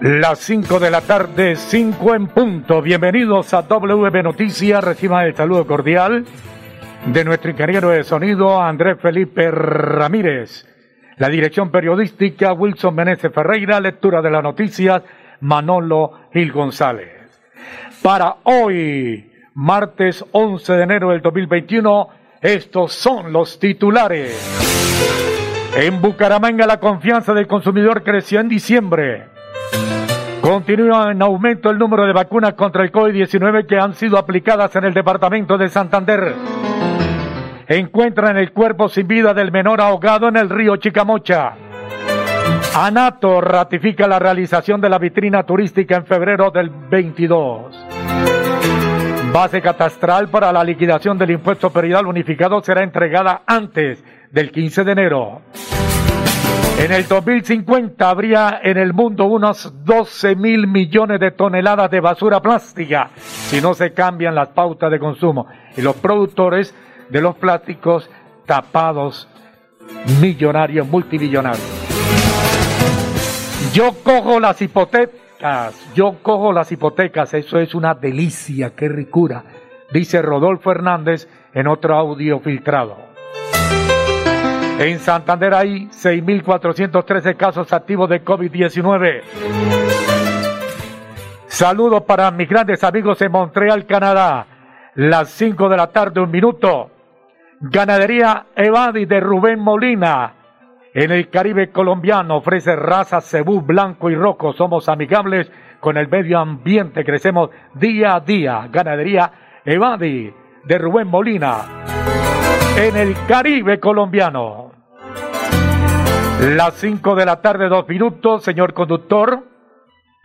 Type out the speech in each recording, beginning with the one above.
Las 5 de la tarde, 5 en punto. Bienvenidos a WM Noticias. Reciban el saludo cordial de nuestro ingeniero de sonido, Andrés Felipe Ramírez. La dirección periodística, Wilson Meneses Ferreira. Lectura de las noticias, Manolo Gil González. Para hoy, martes 11 de enero del 2021, estos son los titulares. En Bucaramanga la confianza del consumidor creció en diciembre. Continúa en aumento el número de vacunas contra el COVID-19 que han sido aplicadas en el departamento de Santander. Encuentran el cuerpo sin vida del menor ahogado en el río Chicamocha. ANATO ratifica la realización de la vitrina turística en febrero del 22. Base catastral para la liquidación del impuesto periodal unificado será entregada antes del 15 de enero. En el 2050 habría en el mundo unos 12 mil millones de toneladas de basura plástica si no se cambian las pautas de consumo. Y los productores de los plásticos tapados, millonarios, multimillonarios. Yo cojo las hipotecas, yo cojo las hipotecas, eso es una delicia, qué ricura, dice Rodolfo Hernández en otro audio filtrado. En Santander hay 6.413 casos activos de COVID-19. Saludos para mis grandes amigos en Montreal, Canadá. Las 5 de la tarde, un minuto. Ganadería Evadi de Rubén Molina. En el Caribe colombiano ofrece raza cebú blanco y rojo. Somos amigables con el medio ambiente. Crecemos día a día. Ganadería Evadi de Rubén Molina. En el Caribe colombiano. Las 5 de la tarde, dos minutos, señor conductor.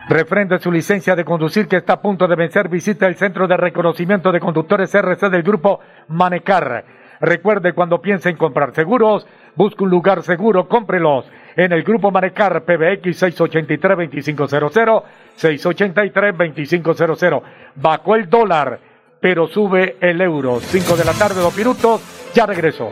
Refrende su licencia de conducir que está a punto de vencer. Visita el Centro de Reconocimiento de Conductores RC del Grupo Manecar. Recuerde cuando piense en comprar seguros, busque un lugar seguro, cómprelos en el Grupo Manecar PBX 683-2500, 683-2500. Bajó el dólar, pero sube el euro. 5 de la tarde, dos minutos, ya regreso.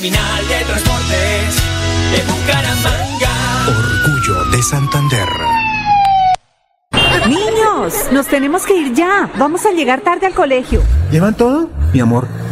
Terminal de Transportes de Bucaramanga. Orgullo de Santander. Niños, nos tenemos que ir ya. Vamos a llegar tarde al colegio. ¿Llevan todo? Mi amor,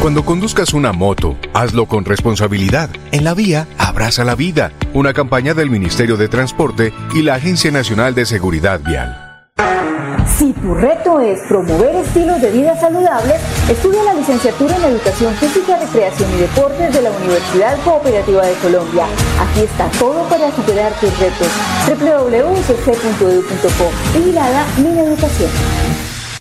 Cuando conduzcas una moto, hazlo con responsabilidad. En la vía, abraza la vida. Una campaña del Ministerio de Transporte y la Agencia Nacional de Seguridad Vial. Si tu reto es promover estilos de vida saludables, estudia la licenciatura en Educación Física, Recreación y Deportes de la Universidad Cooperativa de Colombia. Aquí está todo para superar tus retos. www.cc.edu.co. Vigilada Mi Educación.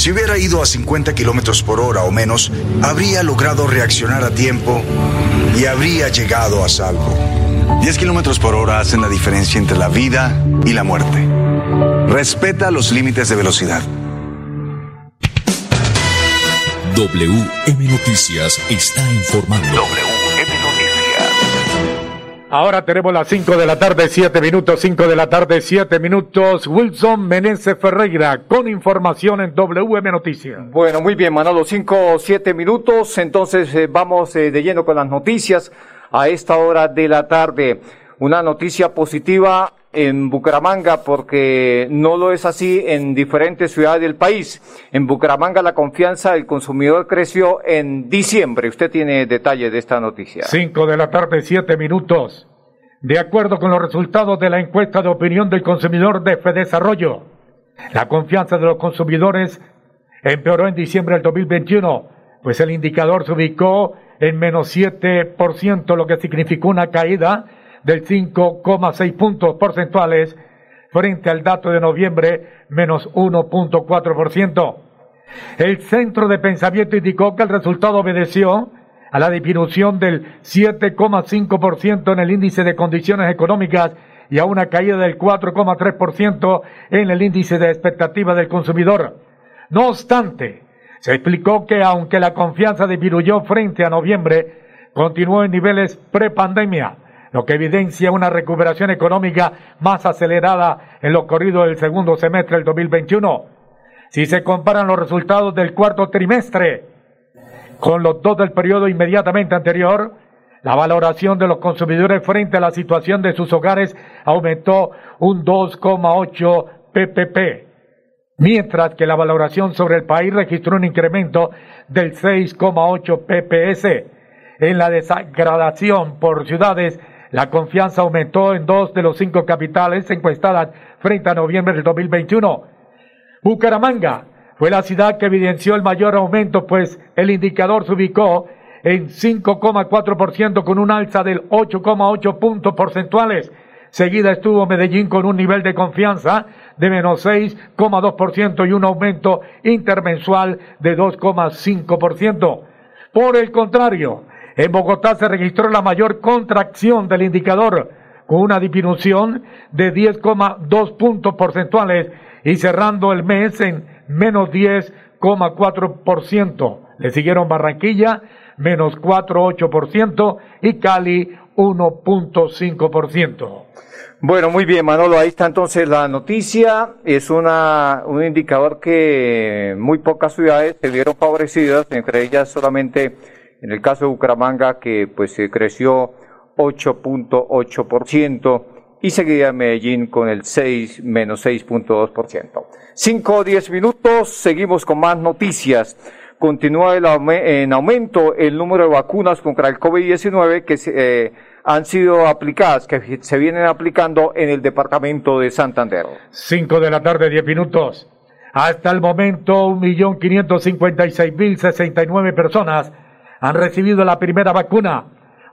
Si hubiera ido a 50 kilómetros por hora o menos, habría logrado reaccionar a tiempo y habría llegado a salvo. 10 kilómetros por hora hacen la diferencia entre la vida y la muerte. Respeta los límites de velocidad. WM Noticias está informando. Ahora tenemos las 5 de la tarde, 7 minutos, 5 de la tarde, 7 minutos. Wilson Meneses Ferreira con información en WM Noticias. Bueno, muy bien, Manolo, 5 o 7 minutos. Entonces eh, vamos eh, de lleno con las noticias a esta hora de la tarde. Una noticia positiva en Bucaramanga porque no lo es así en diferentes ciudades del país. En Bucaramanga la confianza del consumidor creció en diciembre. Usted tiene detalles de esta noticia. 5 de la tarde, 7 minutos. De acuerdo con los resultados de la encuesta de opinión del consumidor de Fedesarrollo, la confianza de los consumidores empeoró en diciembre del 2021, pues el indicador se ubicó en menos 7%, lo que significó una caída del 5,6 puntos porcentuales frente al dato de noviembre, menos 1.4%. El centro de pensamiento indicó que el resultado obedeció a la disminución del 7,5% en el índice de condiciones económicas y a una caída del 4,3% en el índice de expectativa del consumidor. No obstante, se explicó que aunque la confianza disminuyó frente a noviembre, continuó en niveles prepandemia, lo que evidencia una recuperación económica más acelerada en lo corrido del segundo semestre del 2021. Si se comparan los resultados del cuarto trimestre con los dos del periodo inmediatamente anterior, la valoración de los consumidores frente a la situación de sus hogares aumentó un 2,8 ppp, mientras que la valoración sobre el país registró un incremento del 6,8 pps. En la desagradación por ciudades, la confianza aumentó en dos de los cinco capitales encuestadas frente a noviembre del 2021. Bucaramanga fue la ciudad que evidenció el mayor aumento, pues el indicador se ubicó en 5,4% con un alza del 8,8 puntos porcentuales. Seguida estuvo Medellín con un nivel de confianza de menos 6,2% y un aumento intermensual de 2,5%. Por el contrario, en Bogotá se registró la mayor contracción del indicador, con una disminución de 10,2 puntos porcentuales y cerrando el mes en menos 10,4%. Le siguieron Barranquilla, menos 4,8% y Cali, 1,5%. Bueno, muy bien, Manolo. Ahí está entonces la noticia. Es una, un indicador que muy pocas ciudades se vieron favorecidas, entre ellas solamente en el caso de Bucaramanga, que pues se creció 8.8% y seguida Medellín con el 6, menos 6.2%. 5 o 10 minutos, seguimos con más noticias. Continúa el en aumento el número de vacunas contra el COVID-19 que se, eh, han sido aplicadas, que se vienen aplicando en el departamento de Santander. 5 de la tarde, 10 minutos. Hasta el momento, 1.556.069 personas han recibido la primera vacuna.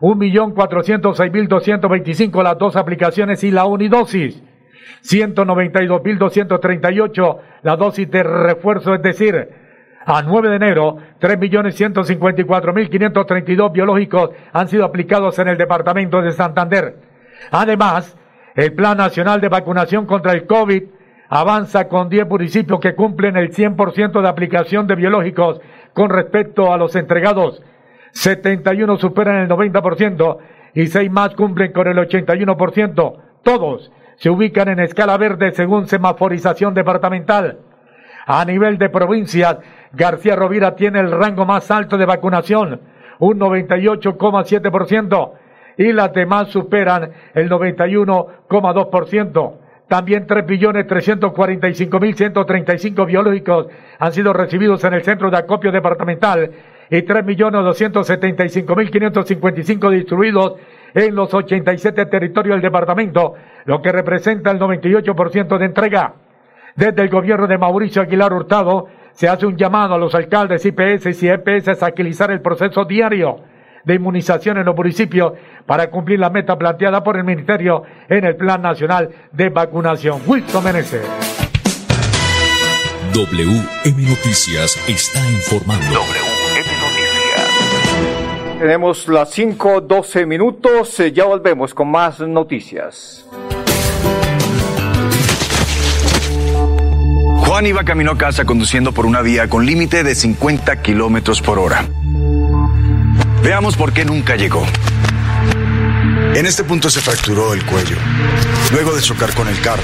1.406.225 las dos aplicaciones y la unidosis. 192.238 la dosis de refuerzo, es decir, a 9 de enero, 3.154.532 biológicos han sido aplicados en el departamento de Santander. Además, el Plan Nacional de Vacunación contra el COVID avanza con 10 municipios que cumplen el 100% de aplicación de biológicos con respecto a los entregados. 71 superan el 90% y 6 más cumplen con el 81%. Todos se ubican en escala verde según semaforización departamental. A nivel de provincias, García Rovira tiene el rango más alto de vacunación, un 98,7%, y las demás superan el 91,2%. También 3.345.135 biológicos han sido recibidos en el centro de acopio departamental y 3.275.555 distribuidos en los 87 territorios del departamento, lo que representa el 98% de entrega. Desde el gobierno de Mauricio Aguilar Hurtado se hace un llamado a los alcaldes, IPS y EPS a agilizar el proceso diario de inmunización en los municipios para cumplir la meta planteada por el Ministerio en el Plan Nacional de Vacunación. Wilson Meneses. WM Noticias está informando. Noticias. Tenemos las 5.12 minutos, eh, ya volvemos con más noticias. Juan iba camino a casa conduciendo por una vía con límite de 50 kilómetros por hora. Veamos por qué nunca llegó. En este punto se fracturó el cuello, luego de chocar con el carro.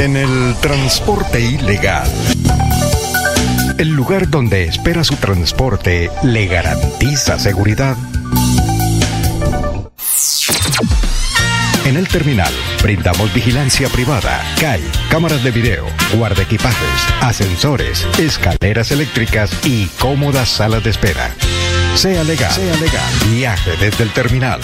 En el transporte ilegal. El lugar donde espera su transporte le garantiza seguridad. En el terminal brindamos vigilancia privada, CAI, cámaras de video, guarda equipajes, ascensores, escaleras eléctricas y cómodas salas de espera. Sea legal, sea legal. Viaje desde el terminal.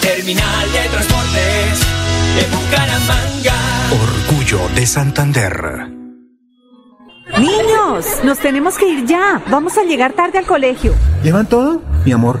Terminal de Transportes de Bucaramanga. Orgullo de Santander. Niños, nos tenemos que ir ya. Vamos a llegar tarde al colegio. ¿Llevan todo? Mi amor,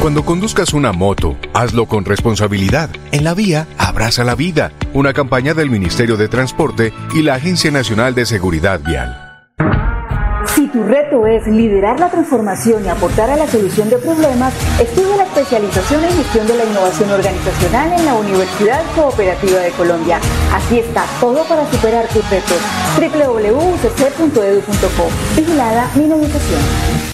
Cuando conduzcas una moto, hazlo con responsabilidad. En la vía, abraza la vida. Una campaña del Ministerio de Transporte y la Agencia Nacional de Seguridad Vial. Si tu reto es liderar la transformación y aportar a la solución de problemas, estudia la especialización en gestión de la innovación organizacional en la Universidad Cooperativa de Colombia. Aquí está todo para superar tus retos. www.ucc.edu.co. Vigilada mi Educación.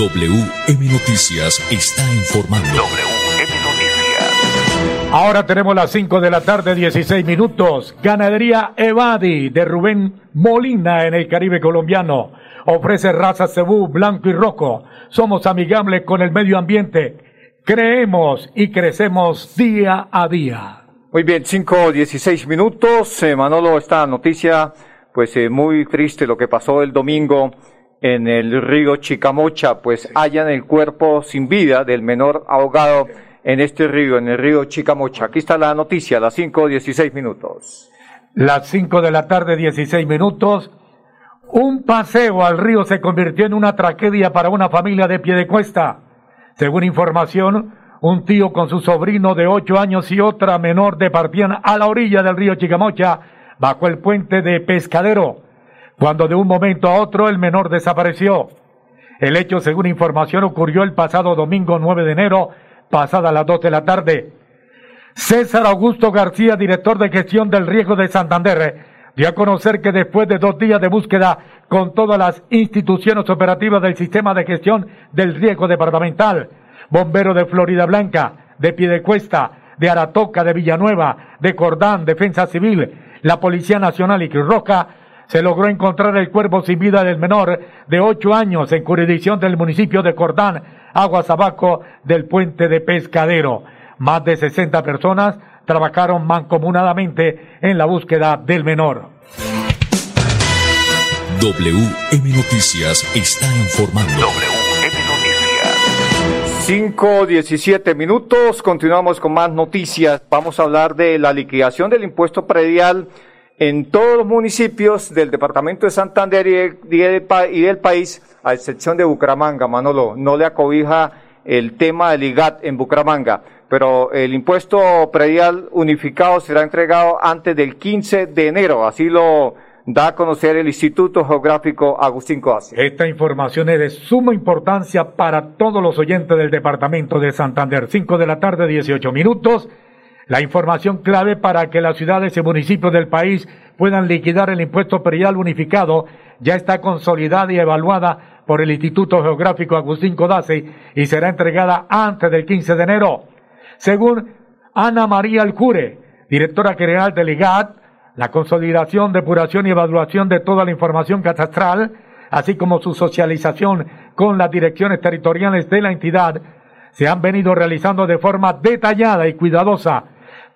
WM Noticias está informando. WM Noticias. Ahora tenemos las 5 de la tarde, 16 minutos. Ganadería Evadi de Rubén Molina en el Caribe colombiano. Ofrece raza cebú, blanco y rojo. Somos amigables con el medio ambiente. Creemos y crecemos día a día. Muy bien, 5, 16 minutos. Eh, Manolo, esta noticia, pues eh, muy triste lo que pasó el domingo en el río Chicamocha, pues hallan el cuerpo sin vida del menor ahogado en este río, en el río Chicamocha. Aquí está la noticia, las 5, 16 minutos. Las 5 de la tarde, 16 minutos. Un paseo al río se convirtió en una tragedia para una familia de pie de cuesta. Según información, un tío con su sobrino de ocho años y otra menor departían a la orilla del río Chicamocha bajo el puente de Pescadero, cuando de un momento a otro el menor desapareció. El hecho, según información, ocurrió el pasado domingo 9 de enero, pasada las 2 de la tarde. César Augusto García, director de gestión del riesgo de Santander, dio a conocer que después de dos días de búsqueda con todas las instituciones operativas del sistema de gestión del riesgo departamental, Bombero de Florida Blanca, de Piedecuesta, de Aratoca, de Villanueva, de Cordán, Defensa Civil, la Policía Nacional y Cruz Roja, se logró encontrar el cuerpo sin vida del menor de ocho años en jurisdicción del municipio de Cordán, Aguas Abajo del puente de Pescadero. Más de 60 personas trabajaron mancomunadamente en la búsqueda del menor. WM Noticias está informando. WM Noticias. 5, 17 minutos, continuamos con más noticias. Vamos a hablar de la liquidación del impuesto predial en todos los municipios del departamento de Santander y del, país, a excepción de Bucaramanga, Manolo. No le acobija el tema del IGAT en Bucaramanga, pero el impuesto predial unificado será entregado antes del 15 de enero. Así lo da a conocer el Instituto Geográfico Agustín Coase. Esta información es de suma importancia para todos los oyentes del departamento de Santander. 5 de la tarde, 18 minutos. La información clave para que las ciudades y municipios del país puedan liquidar el impuesto predial unificado ya está consolidada y evaluada por el Instituto Geográfico Agustín Codazzi y será entregada antes del 15 de enero. Según Ana María Alcure, directora general del IGAT, la consolidación, depuración y evaluación de toda la información catastral, así como su socialización con las direcciones territoriales de la entidad, se han venido realizando de forma detallada y cuidadosa,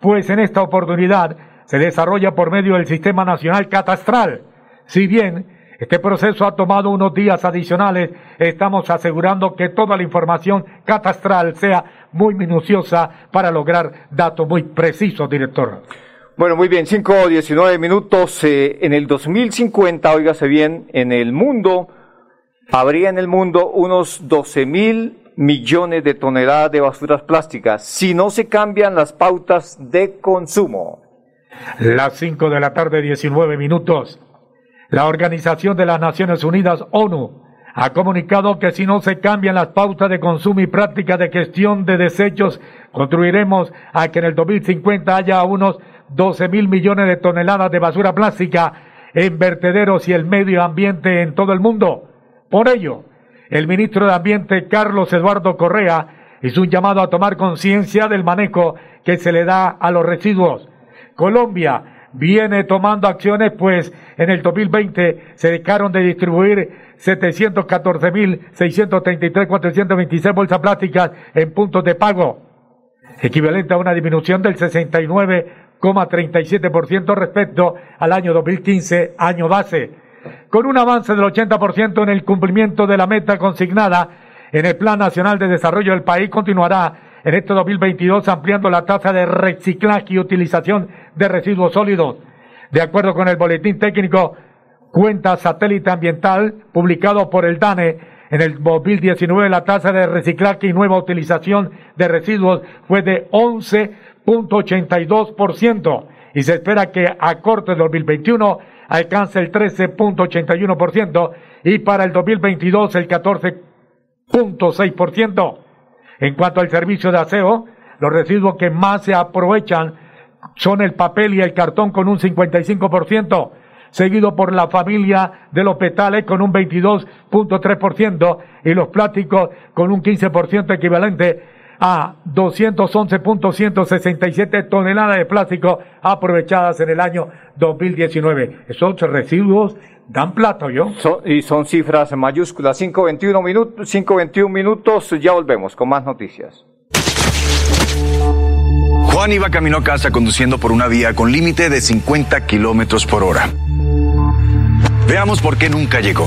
pues en esta oportunidad se desarrolla por medio del Sistema Nacional Catastral. Si bien este proceso ha tomado unos días adicionales, estamos asegurando que toda la información catastral sea muy minuciosa para lograr datos muy precisos, director. Bueno, muy bien, 5 o 19 minutos. Eh, en el 2050, óigase bien, en el mundo, habría en el mundo unos 12 mil millones de toneladas de basuras plásticas si no se cambian las pautas de consumo. Las 5 de la tarde, 19 minutos. La Organización de las Naciones Unidas, ONU, ha comunicado que si no se cambian las pautas de consumo y prácticas de gestión de desechos, construiremos a que en el 2050 haya unos 12 mil millones de toneladas de basura plástica en vertederos y el medio ambiente en todo el mundo. Por ello, el ministro de Ambiente, Carlos Eduardo Correa, hizo un llamado a tomar conciencia del manejo que se le da a los residuos. Colombia viene tomando acciones, pues en el 2020 se dejaron de distribuir 714.633.426 bolsas plásticas en puntos de pago, equivalente a una disminución del 69,37% respecto al año 2015, año base, con un avance del 80% en el cumplimiento de la meta consignada en el Plan Nacional de Desarrollo del país, continuará en este 2022 ampliando la tasa de reciclaje y utilización de residuos sólidos. De acuerdo con el boletín técnico cuenta satélite ambiental publicado por el DANE en el 2019 la tasa de reciclaje y nueva utilización de residuos fue de 11.82% y se espera que a corte del 2021 alcance el 13.81% y para el 2022 el 14.6%. En cuanto al servicio de aseo, los residuos que más se aprovechan son el papel y el cartón con un 55%, seguido por la familia de los petales con un 22.3% y los plásticos con un 15% equivalente a 211.167 toneladas de plástico aprovechadas en el año 2019. Esos residuos dan plato, ¿yo? y son cifras mayúsculas. 5.21 minutos, 5.21 minutos, ya volvemos con más noticias. Juan iba camino a casa conduciendo por una vía con límite de 50 kilómetros por hora. Veamos por qué nunca llegó.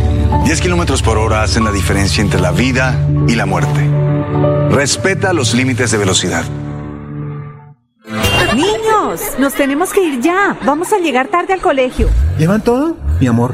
10 kilómetros por hora hacen la diferencia entre la vida y la muerte. Respeta los límites de velocidad. Niños, nos tenemos que ir ya. Vamos a llegar tarde al colegio. ¿Llevan todo? Mi amor,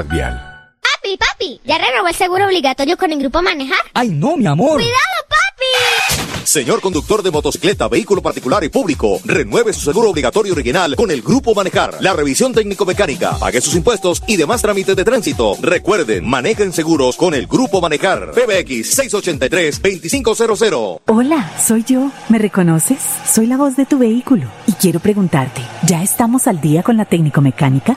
Vial. Papi, papi, ¿ya renovó el seguro obligatorio con el grupo Manejar? Ay, no, mi amor. ¡Cuidado, papi! Señor conductor de motocicleta, vehículo particular y público, renueve su seguro obligatorio original con el Grupo Manejar. La revisión técnico-mecánica, pague sus impuestos y demás trámites de tránsito. Recuerden, manejen seguros con el Grupo Manejar. PBX 683-2500. Hola, soy yo. ¿Me reconoces? Soy la voz de tu vehículo y quiero preguntarte, ¿ya estamos al día con la técnico mecánica?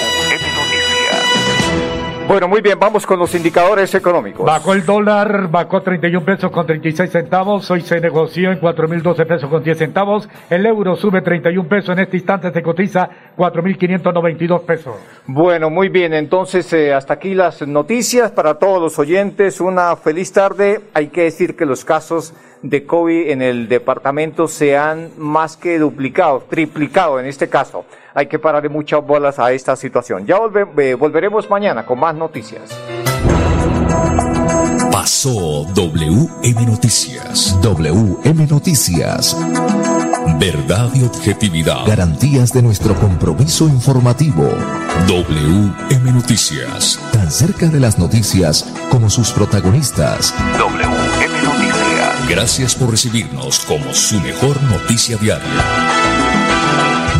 Bueno, muy bien, vamos con los indicadores económicos. Bajó el dólar, bajó 31 pesos con 36 centavos, hoy se negoció en 4.012 pesos con 10 centavos, el euro sube 31 pesos, en este instante se cotiza 4.592 pesos. Bueno, muy bien, entonces eh, hasta aquí las noticias para todos los oyentes. Una feliz tarde. Hay que decir que los casos de COVID en el departamento se han más que duplicado, triplicado en este caso. Hay que pararle muchas bolas a esta situación. Ya volve- eh, volveremos mañana con más noticias. Pasó WM Noticias. WM Noticias. Verdad y objetividad. Garantías de nuestro compromiso informativo. WM Noticias. Tan cerca de las noticias como sus protagonistas. WM Noticias. Gracias por recibirnos como su mejor noticia diaria.